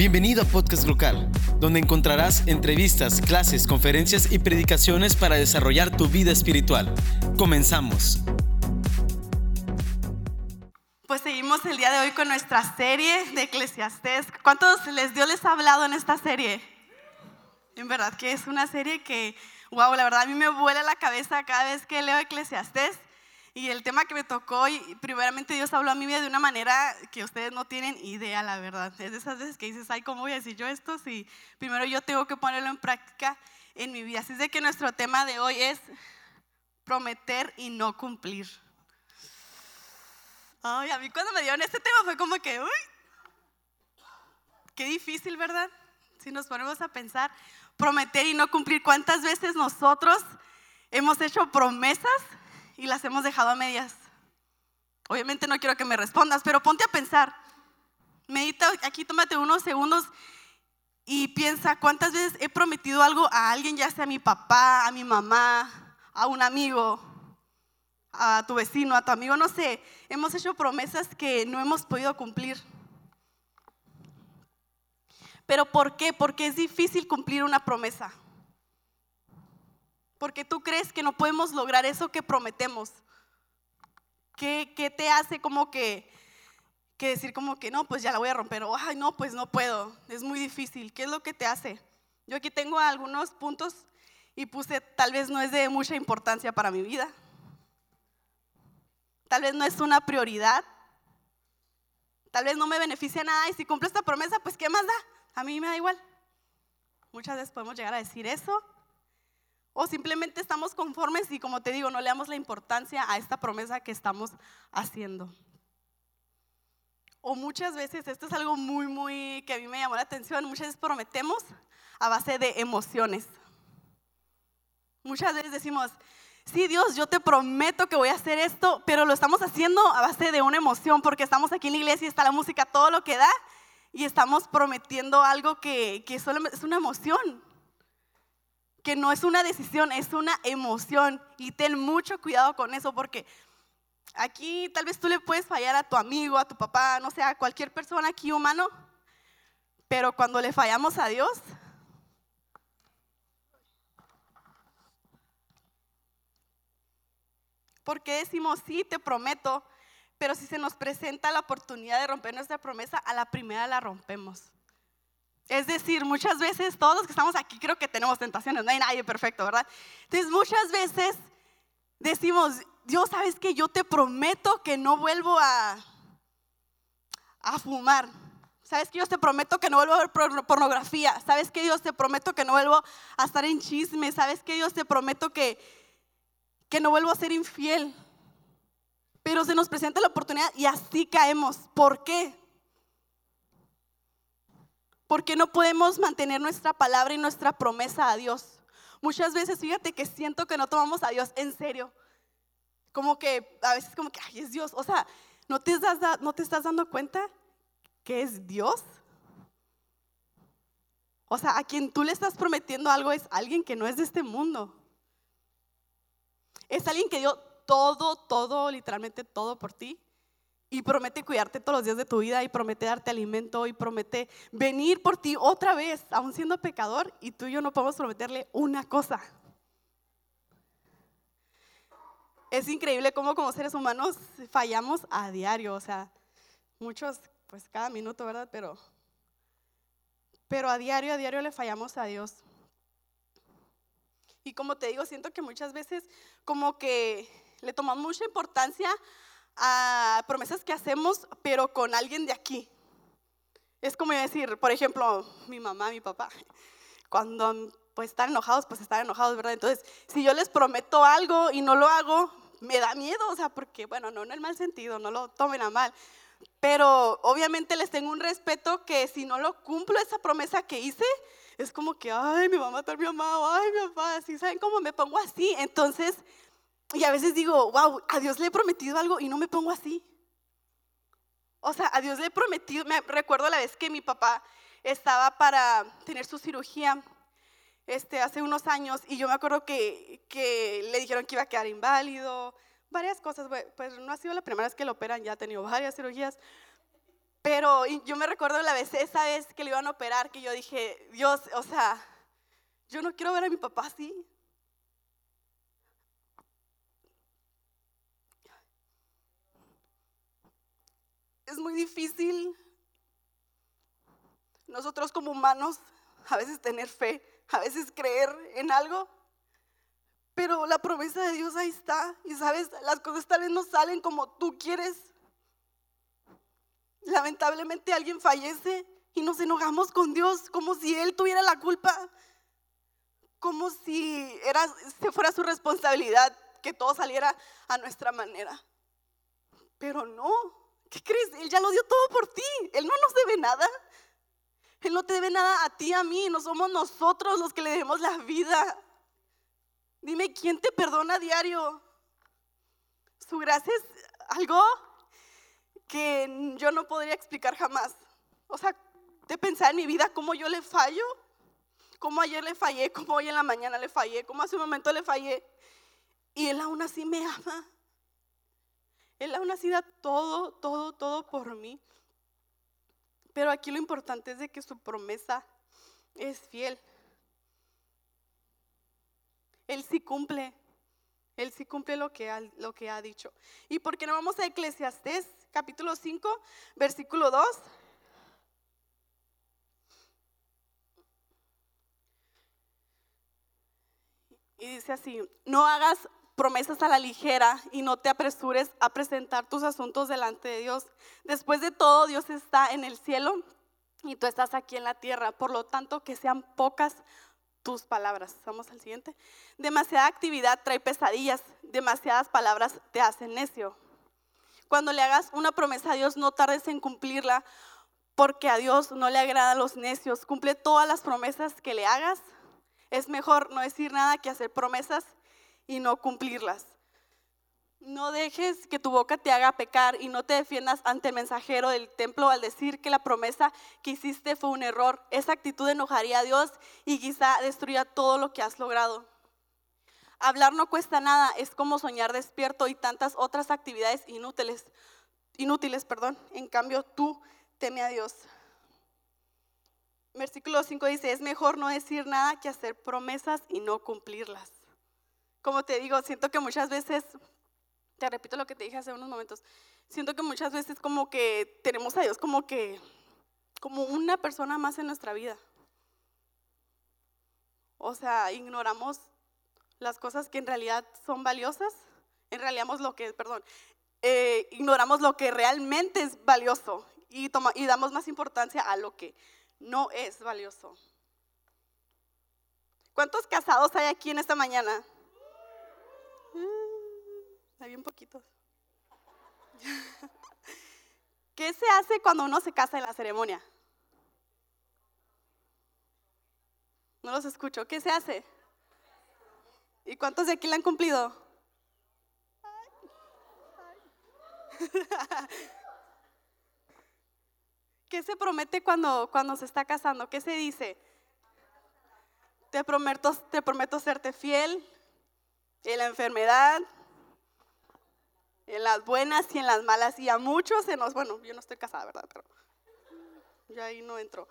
Bienvenido a Podcast Local, donde encontrarás entrevistas, clases, conferencias y predicaciones para desarrollar tu vida espiritual. Comenzamos. Pues seguimos el día de hoy con nuestra serie de Eclesiastés. ¿Cuántos les Dios les ha hablado en esta serie? En verdad que es una serie que, wow, la verdad a mí me vuela la cabeza cada vez que leo Eclesiastés. Y el tema que me tocó, y primeramente Dios habló a mi vida de una manera que ustedes no tienen idea, la verdad. Es de esas veces que dices, ay, ¿cómo voy a decir yo esto? Si primero yo tengo que ponerlo en práctica en mi vida. Así es de que nuestro tema de hoy es prometer y no cumplir. Ay, a mí cuando me dieron este tema fue como que, uy, qué difícil, ¿verdad? Si nos ponemos a pensar, prometer y no cumplir, ¿cuántas veces nosotros hemos hecho promesas y las hemos dejado a medias. Obviamente no quiero que me respondas, pero ponte a pensar. Medita aquí, tómate unos segundos y piensa cuántas veces he prometido algo a alguien, ya sea a mi papá, a mi mamá, a un amigo, a tu vecino, a tu amigo, no sé. Hemos hecho promesas que no hemos podido cumplir. Pero ¿por qué? Porque es difícil cumplir una promesa porque tú crees que no podemos lograr eso que prometemos. ¿Qué, qué te hace como que, que, decir como que no, pues ya la voy a romper? O, ay, no, pues no puedo, es muy difícil. ¿Qué es lo que te hace? Yo aquí tengo algunos puntos y puse, tal vez no es de mucha importancia para mi vida. Tal vez no es una prioridad. Tal vez no me beneficia nada y si cumplo esta promesa, pues ¿qué más da? A mí me da igual. Muchas veces podemos llegar a decir eso o simplemente estamos conformes y como te digo, no le damos la importancia a esta promesa que estamos haciendo. O muchas veces, esto es algo muy, muy que a mí me llamó la atención, muchas veces prometemos a base de emociones. Muchas veces decimos, sí Dios, yo te prometo que voy a hacer esto, pero lo estamos haciendo a base de una emoción, porque estamos aquí en la iglesia y está la música, todo lo que da, y estamos prometiendo algo que, que solo es una emoción que no es una decisión, es una emoción. Y ten mucho cuidado con eso porque aquí tal vez tú le puedes fallar a tu amigo, a tu papá, no sé, a cualquier persona aquí humano, pero cuando le fallamos a Dios, ¿por qué decimos sí, te prometo? Pero si se nos presenta la oportunidad de romper nuestra promesa, a la primera la rompemos. Es decir, muchas veces todos los que estamos aquí creo que tenemos tentaciones, no hay nadie perfecto, ¿verdad? Entonces muchas veces decimos, Dios, ¿sabes que Yo te prometo que no vuelvo a, fumar. ¿Sabes que Dios te prometo que no vuelvo a ver pornografía? ¿Sabes que Dios te prometo que no vuelvo a estar en chisme? ¿Sabes que Dios te prometo que, que no vuelvo a ser infiel? Pero se nos presenta la oportunidad y así caemos. ¿Por qué? Porque no podemos mantener nuestra palabra y nuestra promesa a Dios. Muchas veces, fíjate que siento que no tomamos a Dios en serio. Como que a veces como que, ay, es Dios. O sea, ¿no te, estás, ¿no te estás dando cuenta que es Dios? O sea, a quien tú le estás prometiendo algo es alguien que no es de este mundo. Es alguien que dio todo, todo, literalmente todo por ti y promete cuidarte todos los días de tu vida y promete darte alimento y promete venir por ti otra vez, aún siendo pecador, y tú y yo no podemos prometerle una cosa. Es increíble cómo como seres humanos fallamos a diario, o sea, muchos, pues cada minuto, ¿verdad? Pero, pero a diario, a diario le fallamos a Dios. Y como te digo, siento que muchas veces como que le tomamos mucha importancia a promesas que hacemos, pero con alguien de aquí. Es como decir, por ejemplo, mi mamá, mi papá, cuando pues están enojados, pues están enojados, ¿verdad? Entonces, si yo les prometo algo y no lo hago, me da miedo, o sea, porque, bueno, no en el mal sentido, no lo tomen a mal, pero obviamente les tengo un respeto que si no lo cumplo esa promesa que hice, es como que, ay, va a matar mi mamá, ay, mi papá, así, ¿saben cómo me pongo así? Entonces, y a veces digo, wow, a Dios le he prometido algo y no me pongo así. O sea, a Dios le he prometido, me recuerdo la vez que mi papá estaba para tener su cirugía este, hace unos años y yo me acuerdo que, que le dijeron que iba a quedar inválido, varias cosas, pues no ha sido la primera vez que lo operan, ya ha tenido varias cirugías. Pero yo me recuerdo la vez, esa vez que le iban a operar, que yo dije, Dios, o sea, yo no quiero ver a mi papá así. Es muy difícil nosotros como humanos a veces tener fe, a veces creer en algo, pero la promesa de Dios ahí está y sabes, las cosas tal vez no salen como tú quieres. Lamentablemente alguien fallece y nos enojamos con Dios como si Él tuviera la culpa, como si era, fuera su responsabilidad que todo saliera a nuestra manera. Pero no, ¿qué crees? Él ya lo dio todo por ti, Él no nos debe nada. Él no te debe nada a ti, a mí, no somos nosotros los que le debemos la vida. Dime, ¿quién te perdona a diario? Su gracia es algo que yo no podría explicar jamás. O sea, de pensar en mi vida cómo yo le fallo, cómo ayer le fallé, cómo hoy en la mañana le fallé, cómo hace un momento le fallé. Y Él aún así me ama. Él aún así todo, todo, todo por mí. Pero aquí lo importante es de que su promesa es fiel. Él sí cumple. Él sí cumple lo que, ha, lo que ha dicho. ¿Y por qué no vamos a Eclesiastés capítulo 5, versículo 2? Y dice así, no hagas promesas a la ligera y no te apresures a presentar tus asuntos delante de Dios. Después de todo, Dios está en el cielo y tú estás aquí en la tierra. Por lo tanto, que sean pocas tus palabras. Vamos al siguiente. Demasiada actividad trae pesadillas, demasiadas palabras te hacen necio. Cuando le hagas una promesa a Dios, no tardes en cumplirla, porque a Dios no le agradan los necios. Cumple todas las promesas que le hagas. Es mejor no decir nada que hacer promesas y no cumplirlas. No dejes que tu boca te haga pecar y no te defiendas ante el mensajero del templo al decir que la promesa que hiciste fue un error. Esa actitud enojaría a Dios y quizá destruya todo lo que has logrado. Hablar no cuesta nada, es como soñar despierto y tantas otras actividades inútiles. Inútiles, perdón. En cambio, tú teme a Dios. Versículo 5 dice, es mejor no decir nada que hacer promesas y no cumplirlas como te digo, siento que muchas veces, te repito lo que te dije hace unos momentos, siento que muchas veces como que tenemos a Dios como que, como una persona más en nuestra vida. O sea, ignoramos las cosas que en realidad son valiosas, en realidad lo que, perdón, eh, ignoramos lo que realmente es valioso y, y damos más importancia a lo que no es valioso. ¿Cuántos casados hay aquí en esta mañana? Hay bien poquitos. ¿Qué se hace cuando uno se casa en la ceremonia? No los escucho. ¿Qué se hace? ¿Y cuántos de aquí la han cumplido? ¿Qué se promete cuando, cuando se está casando? ¿Qué se dice? Te prometo, te prometo serte fiel, en la enfermedad, en las buenas y en las malas, y a muchos se nos, bueno, yo no estoy casada, ¿verdad? Pero yo ahí no entro.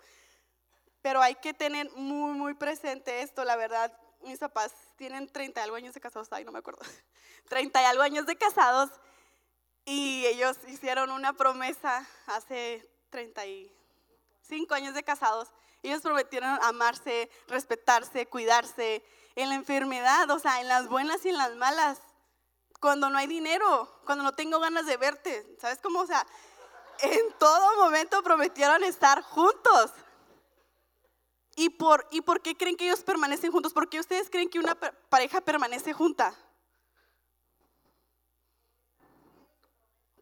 Pero hay que tener muy, muy presente esto, la verdad. Mis papás tienen 30 y algo años de casados, ay, no me acuerdo. 30 y algo años de casados, y ellos hicieron una promesa hace 35 años de casados. Ellos prometieron amarse, respetarse, cuidarse, en la enfermedad, o sea, en las buenas y en las malas, cuando no hay dinero, cuando no tengo ganas de verte, ¿sabes cómo? O sea, en todo momento prometieron estar juntos. ¿Y por, ¿Y por qué creen que ellos permanecen juntos? ¿Por qué ustedes creen que una pareja permanece junta?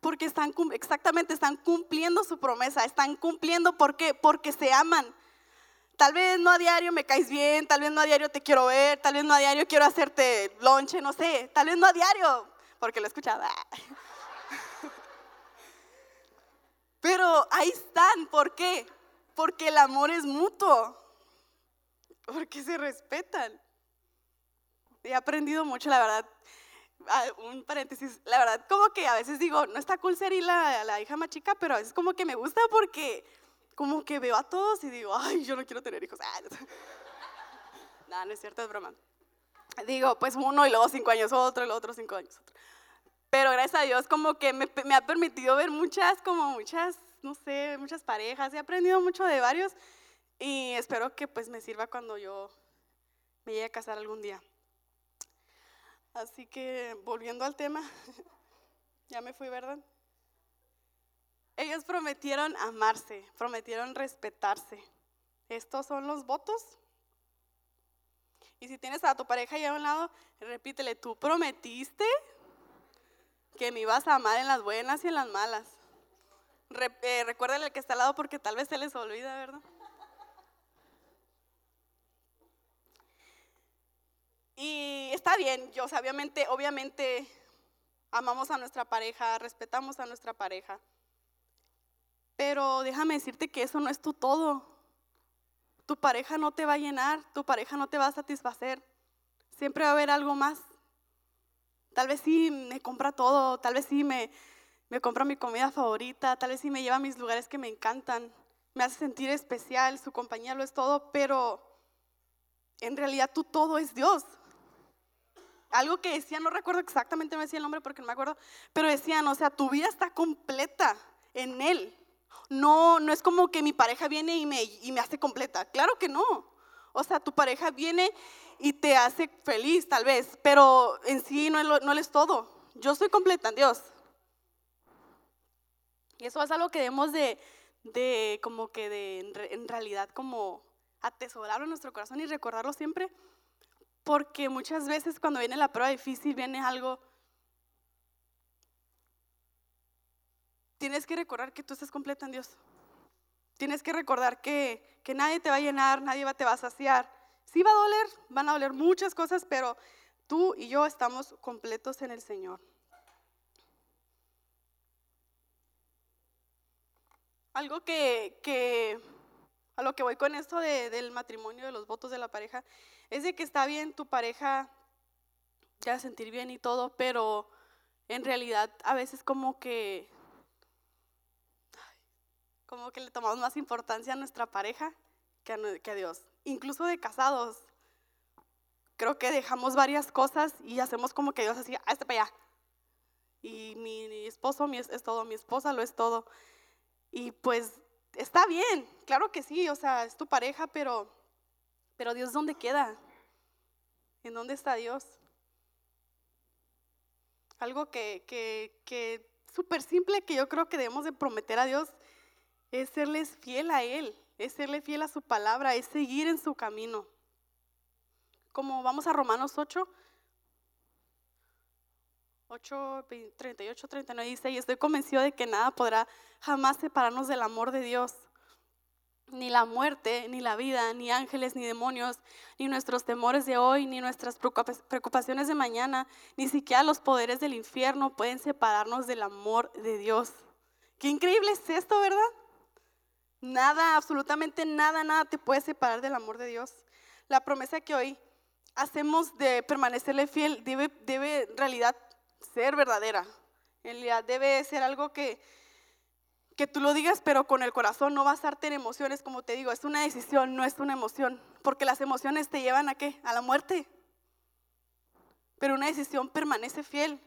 Porque están, exactamente, están cumpliendo su promesa, están cumpliendo, ¿por qué? Porque se aman, Tal vez no a diario me caes bien, tal vez no a diario te quiero ver, tal vez no a diario quiero hacerte lonche, no sé, tal vez no a diario, porque lo he escuchado. Pero ahí están, ¿por qué? Porque el amor es mutuo, porque se respetan. He aprendido mucho, la verdad. ah, un paréntesis, la verdad, como que a veces digo, no está cool ser la, la hija más chica, pero a veces como que me gusta porque como que veo a todos y digo, ay, yo no quiero tener hijos. Ah, no, no es cierto, es broma. Digo, pues uno y luego cinco años otro, y luego otro cinco años otro. Pero gracias a Dios como que me, me ha permitido ver muchas, como muchas, no sé, muchas parejas. He aprendido mucho de varios y espero que pues me sirva cuando yo me llegue a casar algún día. Así que volviendo al tema, ya me fui, ¿verdad? Ellos prometieron amarse, prometieron respetarse. Estos son los votos. Y si tienes a tu pareja ahí a un lado, repítele, tú prometiste que me ibas a amar en las buenas y en las malas. Eh, recuérdale el que está al lado porque tal vez se les olvida, ¿verdad? Y está bien, yo, obviamente, obviamente amamos a nuestra pareja, respetamos a nuestra pareja. Pero déjame decirte que eso no es tu todo. Tu pareja no te va a llenar, tu pareja no te va a satisfacer. Siempre va a haber algo más. Tal vez sí me compra todo, tal vez sí me, compra mi comida favorita, tal vez sí me lleva a mis lugares que me encantan, me hace sentir especial, su compañía lo es todo, pero en realidad tú todo es Dios. Algo que decían, no recuerdo exactamente, me decía el nombre porque no me acuerdo, pero decían, o sea, tu vida está completa en Él. No, no es como que mi pareja viene y me, y me hace completa. Claro que no. O sea, tu pareja viene y te hace feliz tal vez, pero en sí no, es todo. Yo soy completa en Dios. Y eso es algo que debemos de, de como que de, en realidad como atesorarlo en nuestro corazón y recordarlo siempre, porque muchas veces cuando viene la prueba difícil viene algo tienes que recordar que tú estás completa en Dios. Tienes que recordar que, que nadie te va a llenar, nadie te va a saciar. Sí va a doler, van a doler muchas cosas, pero tú y yo estamos completos en el Señor. Algo que, que a lo que voy con esto de, del matrimonio, de los votos de la pareja, es de que está bien tu pareja ya sentir bien y todo, pero en realidad a veces como que como que le tomamos más importancia a nuestra pareja que a, Dios. Incluso de casados. Creo que dejamos varias cosas y hacemos como que Dios así, ah, este para allá. Y mi, esposo mi, es, todo, mi esposa lo es todo. Y pues está bien, claro que sí, o sea, es tu pareja, pero, pero Dios ¿dónde queda? ¿En dónde está Dios? Algo que, que, que súper simple que yo creo que debemos de prometer a Dios es serles fiel a Él, es serle fiel a su palabra, es seguir en su camino. Como vamos a Romanos 8, 8, 38, 39 dice, y estoy convencido de que nada podrá jamás separarnos del amor de Dios. Ni la muerte, ni la vida, ni ángeles, ni demonios, ni nuestros temores de hoy, ni nuestras preocupaciones de mañana, ni siquiera los poderes del infierno pueden separarnos del amor de Dios. Qué increíble es esto, ¿verdad? Nada, absolutamente nada, nada te puede separar del amor de Dios. La promesa que hoy hacemos de permanecerle fiel debe, debe en realidad ser verdadera. Debe ser algo que, que tú lo digas, pero con el corazón no basarte en emociones, como te digo, es una decisión, no es una emoción, porque las emociones te llevan a qué? A la muerte. Pero una decisión permanece fiel.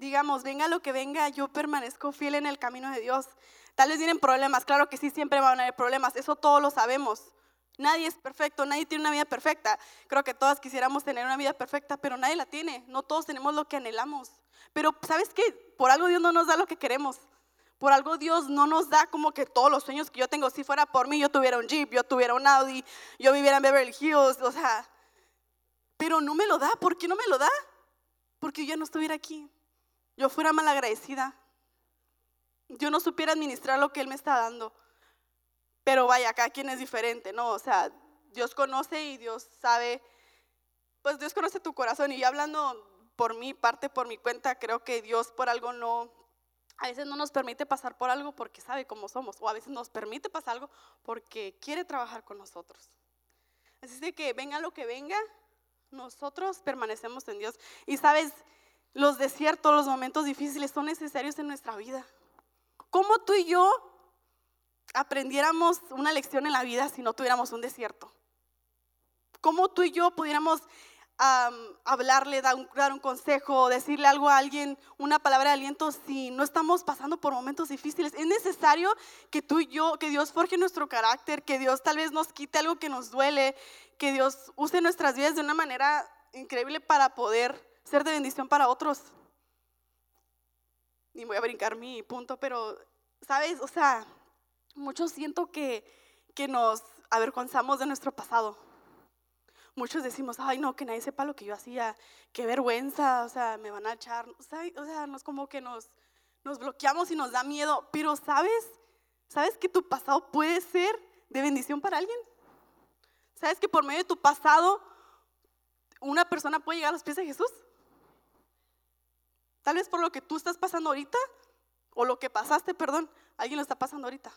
Digamos, venga lo que venga, yo permanezco fiel en el camino de Dios. Tal vez vienen problemas, claro que sí, siempre van a haber problemas, eso todos lo sabemos. Nadie es perfecto, nadie tiene una vida perfecta. Creo que todas quisiéramos tener una vida perfecta, pero nadie la tiene. No todos tenemos lo que anhelamos. Pero ¿sabes qué? Por algo Dios no nos da lo que queremos. Por algo Dios no nos da como que todos los sueños que yo tengo. Si fuera por mí, yo tuviera un Jeep, yo tuviera un Audi, yo viviera en Beverly Hills, o sea. Pero no me lo da. ¿Por qué no me lo da? Porque yo no estuviera aquí yo fuera malagradecida, yo no supiera administrar lo que Él me está dando. Pero vaya, cada quien es diferente, ¿no? O sea, Dios conoce y Dios sabe, pues Dios conoce tu corazón. Y hablando por mi parte, por mi cuenta, creo que Dios por algo no, a veces no nos permite pasar por algo porque sabe cómo somos, o a veces nos permite pasar algo porque quiere trabajar con nosotros. Así que venga lo que venga, nosotros permanecemos en Dios. Y sabes, los desiertos, los momentos difíciles son necesarios en nuestra vida. ¿Cómo tú y yo aprendiéramos una lección en la vida si no tuviéramos un desierto? ¿Cómo tú y yo pudiéramos hablarle, dar un, dar un, consejo, decirle algo a alguien, una palabra de aliento si no estamos pasando por momentos difíciles. Es necesario que tú y yo, que Dios forje nuestro carácter, que Dios tal vez nos quite algo que nos duele, que Dios use nuestras vidas de una manera increíble para poder ser de bendición para otros. Y voy a brincar mi punto, pero, ¿sabes? O sea, muchos siento que, que nos avergonzamos de nuestro pasado muchos decimos, ay no, que nadie sepa lo que yo hacía, qué vergüenza, o sea, me van a echar, o sea, o sea nos como que nos, nos bloqueamos y nos da miedo, pero ¿sabes? ¿Sabes que tu pasado puede ser de bendición para alguien? ¿Sabes que por medio de tu pasado una persona puede llegar a los pies de Jesús? Tal vez por lo que tú estás pasando ahorita, o lo que pasaste, perdón, alguien lo está pasando ahorita.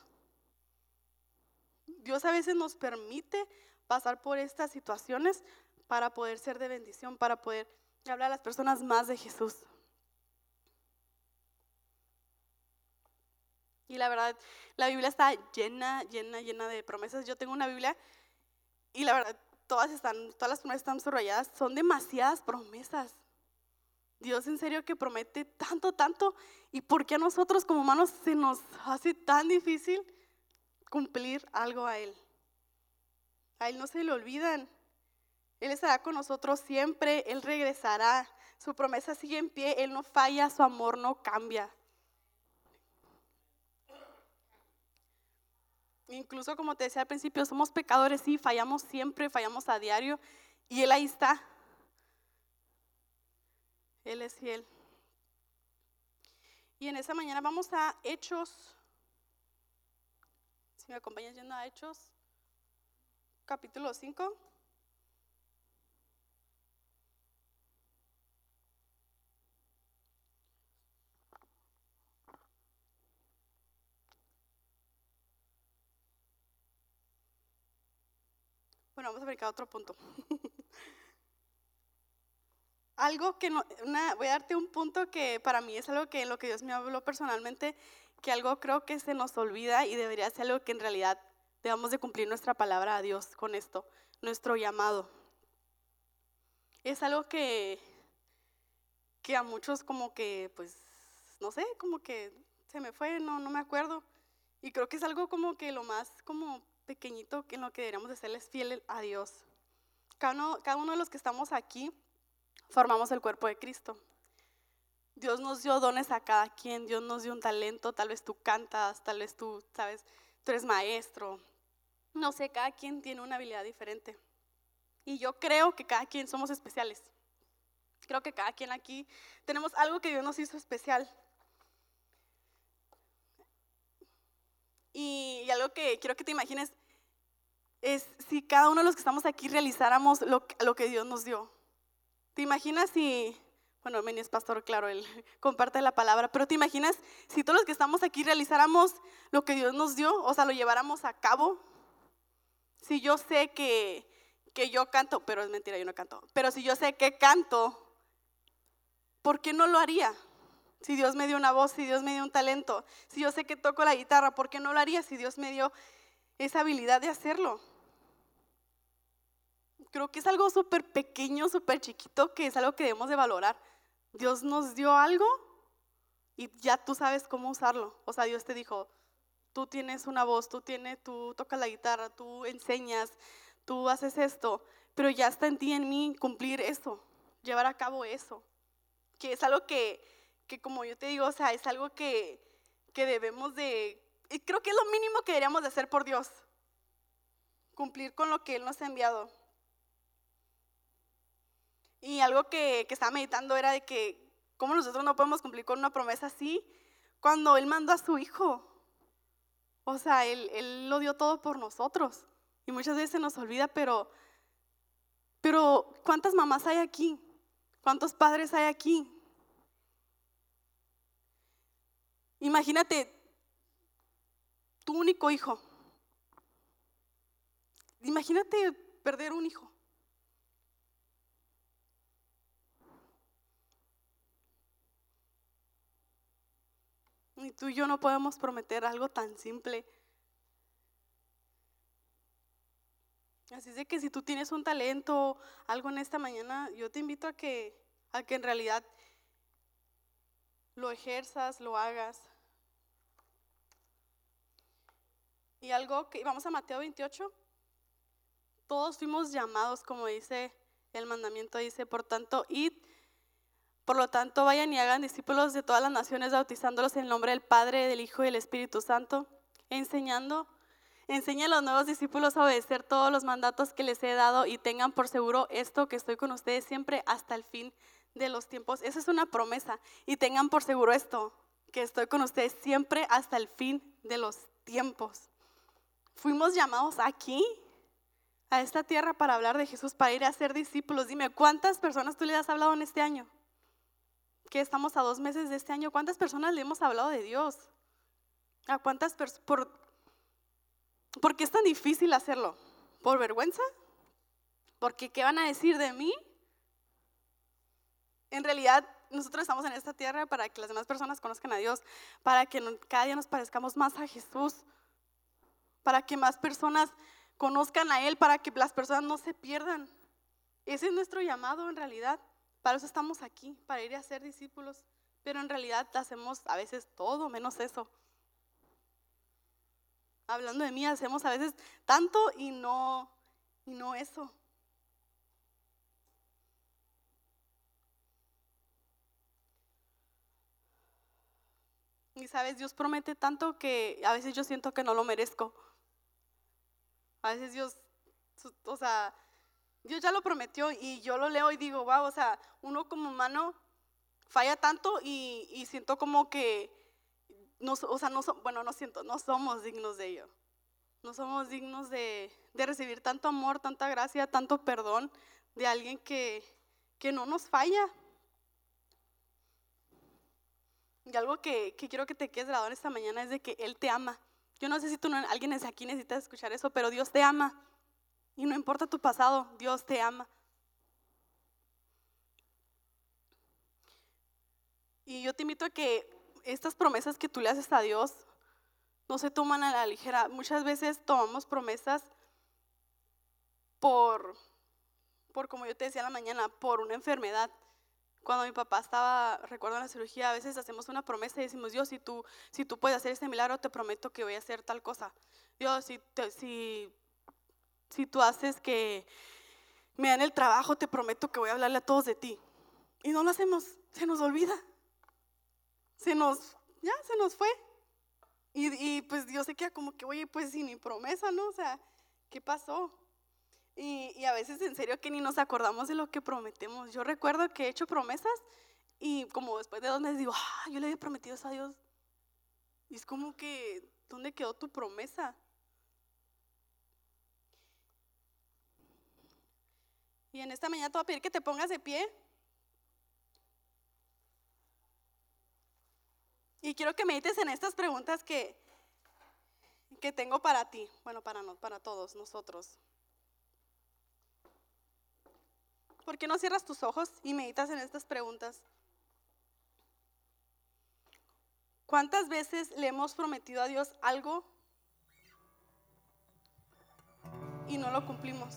Dios a veces nos permite pasar por estas situaciones para poder ser de bendición, para poder hablar a las personas más de Jesús. Y la verdad, la Biblia está llena, llena, llena de promesas. Yo tengo una Biblia y la verdad, todas están, todas las promesas están subrayadas. Son demasiadas promesas. Dios en serio que promete tanto, tanto. ¿Y por qué a nosotros como humanos se nos hace tan difícil cumplir algo a Él? A Él no se le olvidan. Él estará con nosotros siempre, Él regresará. Su promesa sigue en pie, Él no falla, su amor no cambia. Incluso como te decía al principio, somos pecadores, sí, fallamos siempre, fallamos a diario. Y Él ahí está. Él es fiel. Y en esa mañana vamos a Hechos. Si me acompañas yendo a Hechos capítulo 5. Bueno, vamos a ver otro punto. algo que no, voy a darte un punto que para mí es algo que en lo que Dios me habló personalmente, que algo creo que se nos olvida y debería ser algo que en realidad debamos de cumplir nuestra palabra a Dios con esto, nuestro llamado. Es algo que, que a muchos como que, pues, no sé, como que se me fue, no, no me acuerdo. Y creo que es algo como que lo más como pequeñito en lo que deberíamos de serles fiel a Dios. Cada uno, cada uno de los que estamos aquí formamos el cuerpo de Cristo. Dios nos dio dones a cada quien, Dios nos dio un talento, tal vez tú cantas, tal vez tú, sabes, tú eres maestro, no sé, cada quien tiene una habilidad diferente. Y yo creo que cada quien somos especiales. Creo que cada quien aquí tenemos algo que Dios nos hizo especial. Y, algo que quiero que te imagines es si cada uno de los que estamos aquí realizáramos lo, lo que Dios nos dio. ¿Te imaginas si, bueno, Meni es pastor, claro, él comparte la palabra, pero te imaginas si todos los que estamos aquí realizáramos lo que Dios nos dio, o sea, lo lleváramos a cabo, si yo sé que, que yo canto, pero es mentira, yo no canto, pero si yo sé que canto, ¿por qué no lo haría? Si Dios me dio una voz, si Dios me dio un talento, si yo sé que toco la guitarra, ¿por qué no lo haría si Dios me dio esa habilidad de hacerlo? Creo que es algo súper pequeño, súper chiquito, que es algo que debemos de valorar. Dios nos dio algo y ya tú sabes cómo usarlo. O sea, Dios te dijo, tú tienes una voz, tú tienes, tú tocas la guitarra, tú enseñas, tú haces esto, pero ya está en ti, en mí, cumplir eso, llevar a cabo eso, que es algo que, que como yo te digo, o sea, es algo que, que debemos de, y creo que es lo mínimo que deberíamos de hacer por Dios, cumplir con lo que Él nos ha enviado. Y algo que, que estaba meditando era de que, ¿cómo nosotros no podemos cumplir con una promesa así cuando Él mandó a su Hijo? O sea, él, lo dio todo por nosotros. Y muchas veces se nos olvida, pero, pero ¿cuántas mamás hay aquí? ¿Cuántos padres hay aquí? Imagínate tu único hijo. Imagínate perder un hijo. Ni tú y yo no podemos prometer algo tan simple. Así es de que si tú tienes un talento, algo en esta mañana, yo te invito a que, a que en realidad lo ejerzas, lo hagas. Y algo que, vamos a Mateo 28, todos fuimos llamados, como dice el mandamiento, dice, por tanto, id, por lo tanto, vayan y hagan discípulos de todas las naciones, bautizándolos en el nombre del Padre, del Hijo y del Espíritu Santo, enseñando Enseña a los nuevos discípulos a obedecer todos los mandatos que les he dado y tengan por seguro esto que estoy con ustedes siempre hasta el fin de los tiempos. Esa es una promesa. Y tengan por seguro esto, que estoy con ustedes siempre hasta el fin de los tiempos. Fuimos llamados aquí, a esta tierra, para hablar de Jesús, para ir a ser discípulos. Dime, ¿cuántas personas tú le has hablado en este año? Que estamos a dos meses de este año. ¿Cuántas personas le hemos hablado de Dios? ¿A cuántas personas? ¿Por qué es tan difícil hacerlo? ¿Por vergüenza? ¿Porque qué van a decir de mí? En realidad, nosotros estamos en esta tierra para que las demás personas conozcan a Dios, para que cada día nos parezcamos más a Jesús, para que más personas conozcan a Él, para que las personas no se pierdan. Ese es nuestro llamado en realidad. Para eso estamos aquí, para ir a ser discípulos. Pero en realidad hacemos a veces todo menos eso hablando de mí, hacemos a veces tanto y no, y no eso. Y sabes, Dios promete tanto que a veces yo siento que no lo merezco. A veces Dios, o sea, Dios ya lo prometió y yo lo leo y digo, wow, o sea, uno como humano falla tanto y, siento como que no, o sea, no, bueno, no siento, no somos dignos de ello. No somos dignos de, recibir tanto amor, tanta gracia, tanto perdón de alguien que, no nos falla. Y algo que, quiero que te quedes grabado esta mañana es de que Él te ama. Yo no sé si tú alguien es aquí necesita escuchar eso, pero Dios te ama. Y no importa tu pasado, Dios te ama. Y yo te invito a que estas promesas que tú le haces a Dios no se toman a la ligera. Muchas veces tomamos promesas por, por, como yo te decía en la mañana, por una enfermedad. Cuando mi papá estaba, recuerdo en la cirugía, a veces hacemos una promesa y decimos, Dios, si tú, si tú puedes hacer este milagro, te prometo que voy a hacer tal cosa. Dios, si, si, si tú haces que me den el trabajo, te prometo que voy a hablarle a todos de ti. Y no lo hacemos, se nos olvida se nos, ya se nos fue. Y, pues Dios se queda como que, oye, pues sin mi promesa, ¿no? O sea, ¿qué pasó? Y, a veces en serio que ni nos acordamos de lo que prometemos. Yo recuerdo que he hecho promesas y como después de dos meses digo, ah, yo le había prometido eso a Dios. Y es como que, ¿dónde quedó tu promesa? Y en esta mañana te voy a pedir que te pongas de pie. Y quiero que medites en estas preguntas que, que tengo para ti, bueno, para, no, para todos nosotros. ¿Por qué no cierras tus ojos y meditas en estas preguntas? ¿Cuántas veces le hemos prometido a Dios algo y no lo cumplimos?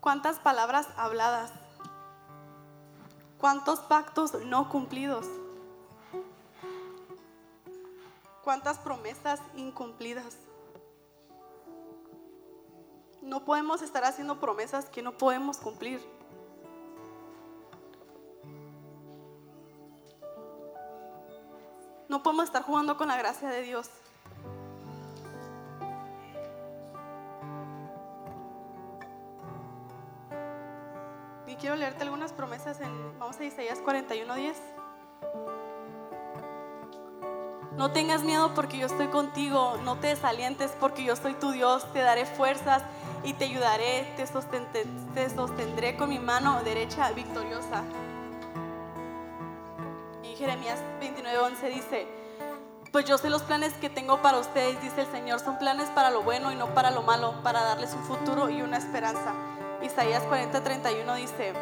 ¿Cuántas palabras habladas? ¿Cuántos pactos no cumplidos? cuántas promesas incumplidas. No podemos estar haciendo promesas que no podemos cumplir. No podemos estar jugando con la gracia de Dios. Leerte algunas promesas en, vamos a Isaías 41, 10. No tengas miedo porque yo estoy contigo. No te desalientes porque yo soy tu Dios. Te daré fuerzas y te ayudaré. Te, sostendré con mi mano derecha victoriosa. Y Jeremías 29:11 dice, pues yo sé los planes que tengo para ustedes, dice el Señor. Son planes para lo bueno y no para lo malo, para darles un futuro y una esperanza. Isaías 40:31 dice,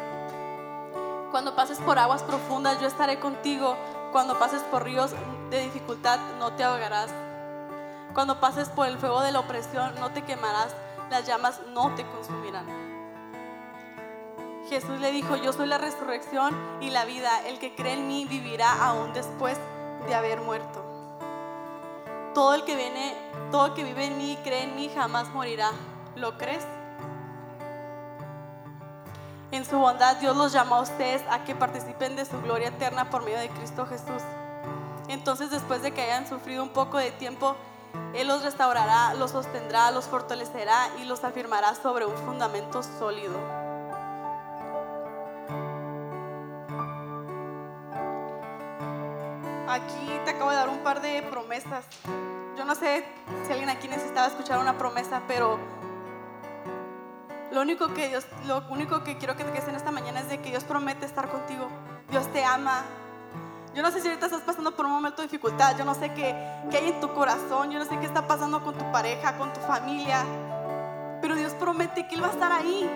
cuando pases por aguas profundas, yo estaré contigo. Cuando pases por ríos de dificultad no te ahogarás. Cuando pases por el fuego de la opresión no te quemarás, las llamas no te consumirán. Jesús le dijo, yo soy la resurrección y la vida, el que cree en mí vivirá aún después de haber muerto. Todo el que viene, todo el que vive en mí y cree en mí jamás morirá. ¿Lo crees? En su bondad Dios los llama a ustedes a que participen de su gloria eterna por medio de Cristo Jesús. Entonces después de que hayan sufrido un poco de tiempo, Él los restaurará, los sostendrá, los fortalecerá y los afirmará sobre un fundamento sólido. Aquí te acabo de dar un par de promesas. Yo no sé si alguien aquí necesitaba escuchar una promesa, pero lo único que Dios, lo único que quiero que te quedes en esta mañana es de que Dios promete estar contigo. Dios te ama. Yo no sé si ahorita estás pasando por un momento de dificultad. Yo no sé qué, qué hay en tu corazón. Yo no sé qué está pasando con tu pareja, con tu familia. Pero Dios promete que Él va a estar ahí.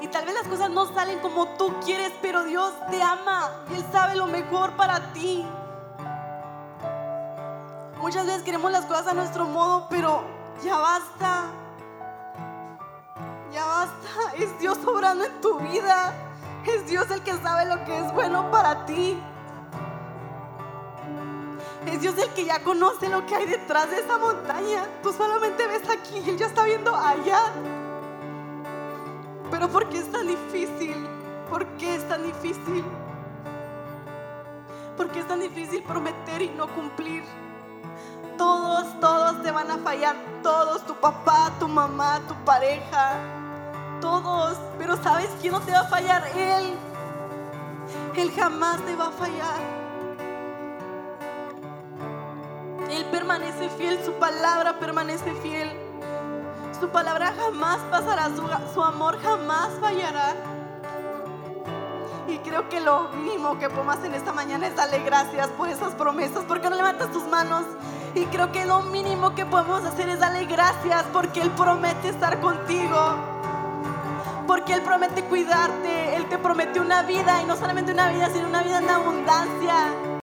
Y tal vez las cosas no salen como tú quieres, pero Dios te ama. Y Él sabe lo mejor para ti. Muchas veces queremos las cosas a nuestro modo, pero ya basta. Ya basta. Es Dios obrando en tu vida. Es Dios el que sabe lo que es bueno para ti. Es Dios el que ya conoce lo que hay detrás de esa montaña. Tú solamente ves aquí y Él ya está viendo allá. Pero ¿por qué es tan difícil? ¿Por qué es tan difícil? ¿Por qué es tan difícil prometer y no cumplir? Todos, todos te van a fallar. Todos, tu papá, tu mamá, tu pareja, todos, pero ¿sabes quién no te va a fallar? Él. Él jamás te va a fallar. Él permanece fiel, su palabra permanece fiel. Su palabra jamás pasará, su, amor jamás fallará. Y creo que lo mínimo que podemos en esta mañana es darle gracias por esas promesas. ¿Por qué no levantas tus manos? Y creo que lo mínimo que podemos hacer es darle gracias porque Él promete estar contigo porque Él promete cuidarte, Él te promete una vida y no solamente una vida, sino una vida en abundancia.